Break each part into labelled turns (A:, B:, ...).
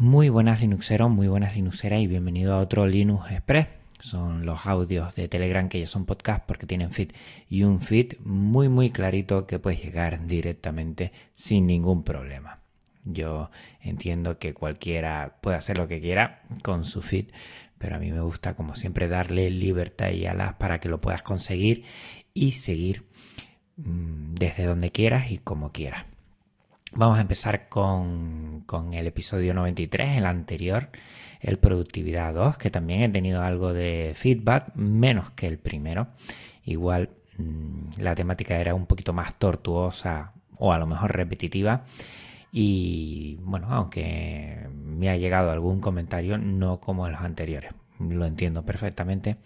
A: Muy buenas Linuxeros, muy buenas Linuxeras y bienvenido a otro Linux Express. Son los audios de Telegram que ya son podcast porque tienen feed y un feed muy muy clarito que puedes llegar directamente sin ningún problema. Yo entiendo que cualquiera puede hacer lo que quiera con su feed, pero a mí me gusta como siempre darle libertad y alas para que lo puedas conseguir y seguir mm, desde donde quieras y como quieras. Vamos a empezar con, el episodio 93, el anterior, el Productividad 2, que también he tenido algo de feedback, menos que el primero. Igual mm, la temática era un poquito más tortuosa o a lo mejor repetitiva. Y bueno, aunque me ha llegado algún comentario, no como en los anteriores. Lo entiendo perfectamente.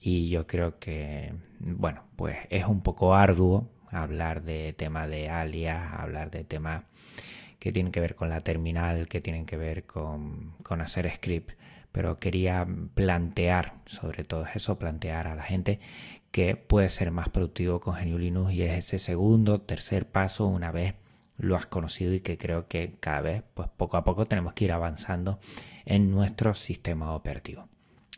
A: Y yo creo que, bueno, pues es un poco arduo hablar de tema de alias, hablar de temas que tienen que ver con la terminal, que tienen que ver con, hacer script, pero quería plantear sobre todo eso, plantear a la gente que puede ser más productivo con GNU Linux y es ese segundo, tercer paso una vez lo has conocido y que creo que cada vez, pues poco a poco tenemos que ir avanzando en nuestro sistema operativo.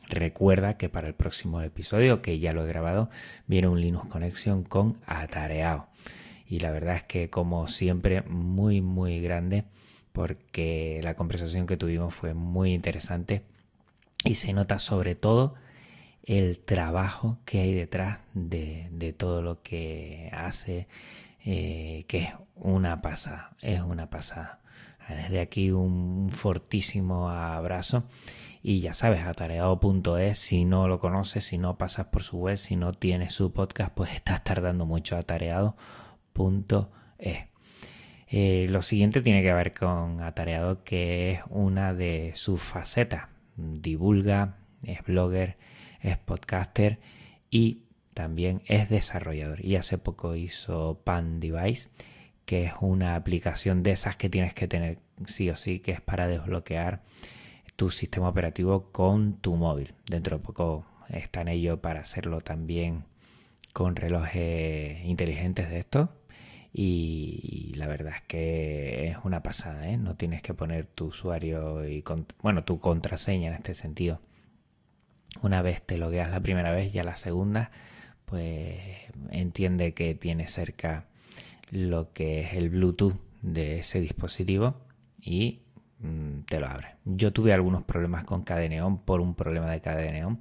A: Recuerda que para el próximo episodio, que ya lo he grabado, viene un Linux Connection con Atareado. Y la verdad es que, como siempre, muy, muy grande, porque la conversación que tuvimos fue muy interesante y se nota sobre todo el trabajo que hay detrás de, todo lo que hace, eh, que es una pasada, es una pasada. Desde aquí un fortísimo abrazo y ya sabes, atareado.es, si no lo conoces, si no pasas por su web, si no tienes su podcast, pues estás tardando mucho. Atareado.es. Eh, lo siguiente tiene que ver con Atareado, que es una de sus facetas. Divulga, es blogger, es podcaster y también es desarrollador. Y hace poco hizo Pan Device, que es una aplicación de esas que tienes que tener sí o sí, que es para desbloquear tu sistema operativo con tu móvil. Dentro de poco está en ello para hacerlo también con relojes inteligentes de estos. Y, la verdad es que es una pasada, ¿eh? No tienes que poner tu usuario y, bueno, tu contraseña en este sentido. Una vez te logueas la primera vez, ya la segunda, pues entiende que tiene cerca lo que es el Bluetooth de ese dispositivo y te lo abre. Yo tuve algunos problemas con Cadeneon por un problema de Cadeneon,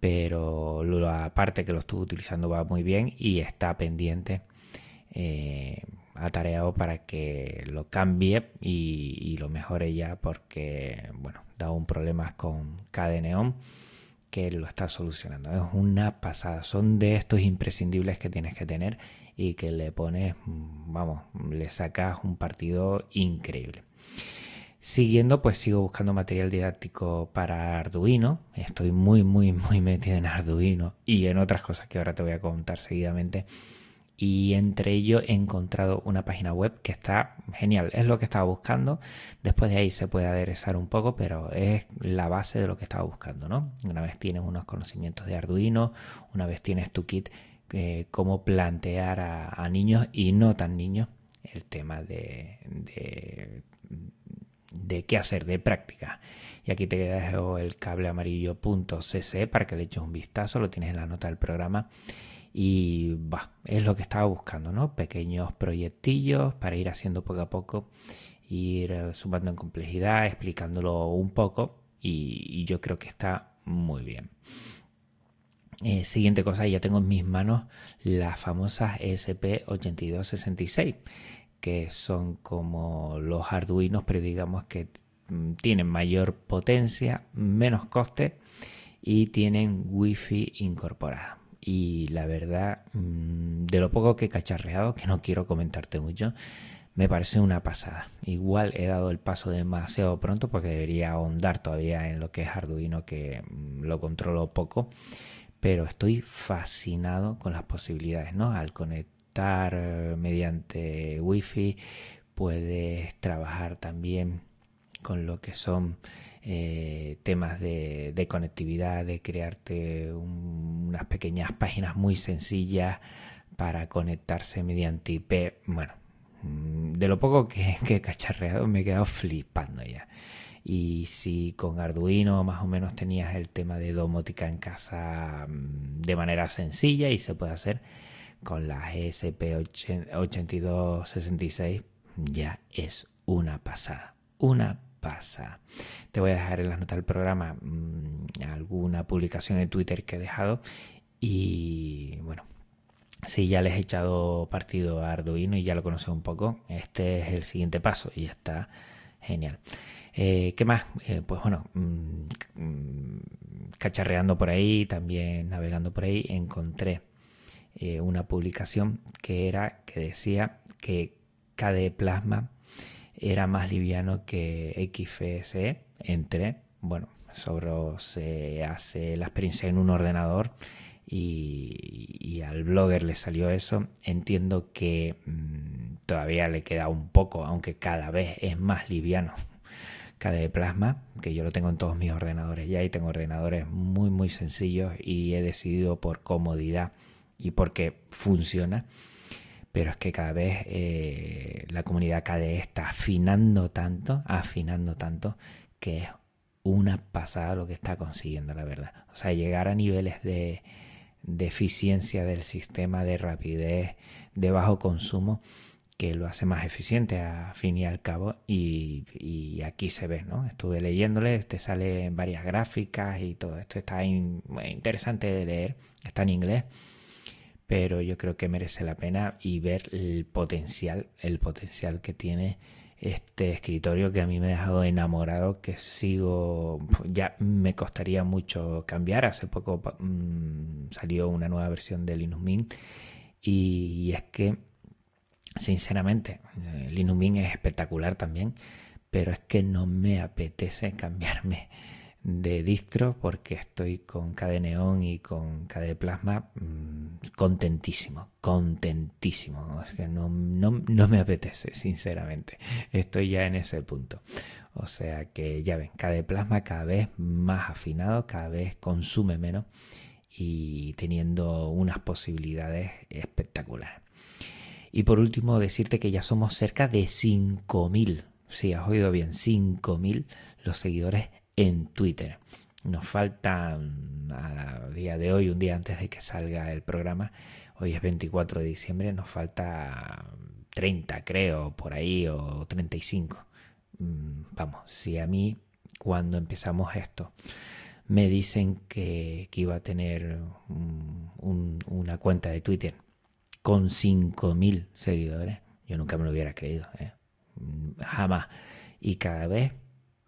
A: pero la parte que lo estuve utilizando va muy bien y está pendiente, eh, atareado para que lo cambie y, lo mejore ya porque, bueno, da un problema con Cadeneon que lo está solucionando. Es una pasada. Son de estos imprescindibles que tienes que tener y que le pones, mm, vamos, le sacas un partido increíble. Siguiendo, pues sigo buscando material didáctico para Arduino. Estoy muy, muy, muy metido en Arduino y en otras cosas que ahora te voy a contar seguidamente. Y entre ello he encontrado una página web que está genial. Es lo que estaba buscando. Después de ahí se puede aderezar un poco, pero es la base de lo que estaba buscando, ¿no? Una vez tienes unos conocimientos de Arduino, una vez tienes tu kit, eh, cómo plantear a, niños y no tan niños el tema de de qué hacer, de práctica. Y aquí te dejo el cable amarillo.cc para que le eches un vistazo, lo tienes en la nota del programa. Y va, es lo que estaba buscando, ¿no? Pequeños proyectillos para ir haciendo poco a poco, ir eh, sumando en complejidad, explicándolo un poco. Y, yo creo que está muy bien. Eh, siguiente cosa, ya tengo en mis manos las famosas ESP8266 que son como los arduinos, pero digamos que mm, tienen mayor potencia, menos coste y tienen wifi incorporada. Y la verdad, mm, de lo poco que he cacharreado, que no quiero comentarte mucho, me parece una pasada. Igual he dado el paso demasiado pronto porque debería ahondar todavía en lo que es Arduino, que mm, lo controlo poco. Pero estoy fascinado con las posibilidades, ¿no? Al conectar eh, mediante wifi, puedes trabajar también con lo que son eh, temas de, conectividad, de crearte unas pequeñas páginas muy sencillas para conectarse mediante IP. Bueno, mm, de lo poco que, que he cacharreado me he quedado flipando ya. Y si con Arduino más o menos tenías el tema de domótica en casa mm, de manera sencilla y se puede hacer con la ESP8266, ya es una pasada. Una pasada. Te voy a dejar en las notas del programa mm, alguna publicación en Twitter que he dejado y bueno, si ya les he echado partido a Arduino y ya lo conoces un poco, este es el siguiente paso y está genial. Eh, ¿Qué más? Eh, pues bueno, mm, mm, cacharreando por ahí, también navegando por ahí, encontré eh, una publicación que era que decía que KDE Plasma era más liviano que XFCE. Entré, bueno, sobre se hace la experiencia en un ordenador y, al blogger le salió eso. Entiendo que mm, todavía le queda un poco, aunque cada vez es más liviano de Plasma, que yo lo tengo en todos mis ordenadores ya y tengo ordenadores muy muy sencillos y he decidido por comodidad y porque funciona. Pero es que cada vez eh, la comunidad KDE está afinando tanto, afinando tanto, que es una pasada lo que está consiguiendo, la verdad. O sea, llegar a niveles de, de eficiencia del sistema, de rapidez, de bajo consumo, que lo hace más eficiente a fin y al cabo y, aquí se ve, ¿no? Estuve leyéndole, te sale varias gráficas y todo esto está interesante de leer, está en inglés, pero yo creo que merece la pena y ver el potencial, el potencial que tiene este escritorio que a mí me ha dejado enamorado, que sigo, ya me costaría mucho cambiar, hace poco mm, salió una nueva versión de Linux Mint y es que Sinceramente, eh, Linux Mint es espectacular también, pero es que no me apetece cambiarme de distro porque estoy con KDE Neon y con KDE Plasma mm, contentísimo, contentísimo. Que no, no, no, me apetece, sinceramente. Estoy ya en ese punto. O sea que ya ven, KDE Plasma cada vez más afinado, cada vez consume menos y teniendo unas posibilidades espectaculares. Y por último, decirte que ya somos cerca de 5.000, sí, has oído bien, 5.000 los seguidores en Twitter. Nos faltan a día de hoy, un día antes de que salga el programa, hoy es 24 de diciembre, nos falta 30 creo, por ahí, o 35. Mm, vamos, si a mí cuando empezamos esto me dicen que, iba a tener una cuenta de Twitter con 5.000 seguidores. Yo nunca me lo hubiera creído, ¿eh? jamás. Y cada vez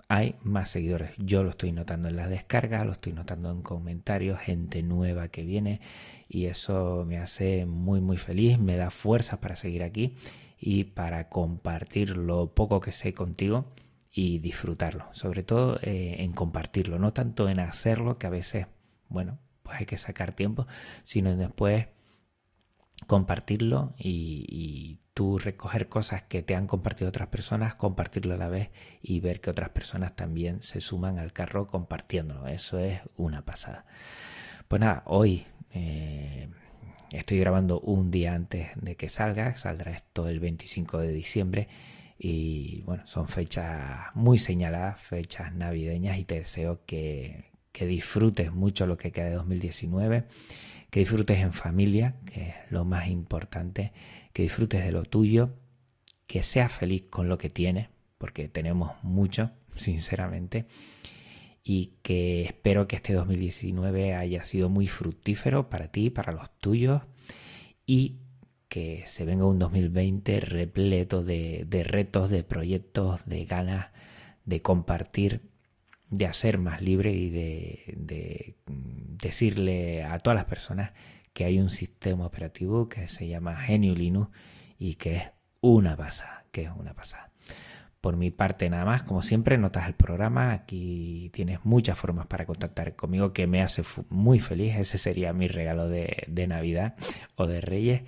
A: hay más seguidores. Yo lo estoy notando en las descargas, lo estoy notando en comentarios, gente nueva que viene y eso me hace muy muy feliz, me da fuerzas para seguir aquí y para compartir lo poco que sé contigo y disfrutarlo, sobre todo eh, en compartirlo, no tanto en hacerlo que a veces, bueno, pues hay que sacar tiempo, sino en después compartirlo y, recoger cosas que te han compartido otras personas, compartirlo a la vez y ver que otras personas también se suman al carro compartiéndolo. Eso es una pasada. Pues nada, hoy eh, estoy grabando un día antes de que salga, saldrá esto el 25 de diciembre y bueno, son fechas muy señaladas, fechas navideñas y te deseo que, que disfrutes mucho lo que queda de 2019 que disfrutes en familia, que es lo más importante, que disfrutes de lo tuyo, que seas feliz con lo que tienes, porque tenemos mucho, sinceramente, y que espero que este 2019 haya sido muy fructífero para ti, para los tuyos, y que se venga un 2020 repleto de, de retos, de proyectos, de ganas de compartir de hacer más libre y de, decirle a todas las personas que hay un sistema operativo que se llama Genio Linux y que es una pasada, que es una pasada. Por mi parte nada más, como siempre, notas el programa, aquí tienes muchas formas para contactar conmigo que me hace muy feliz, ese sería mi regalo de, de Navidad o de Reyes.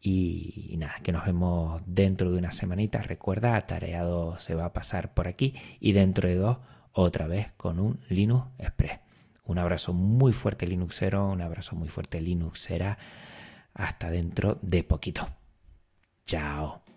A: Y, nada, que nos vemos dentro de una semanita. Recuerda, Atareado se va a pasar por aquí y dentro de dos otra vez con un Linux Express. Un abrazo muy fuerte Linuxero, un abrazo muy fuerte Linuxera. Hasta dentro de poquito. Chao.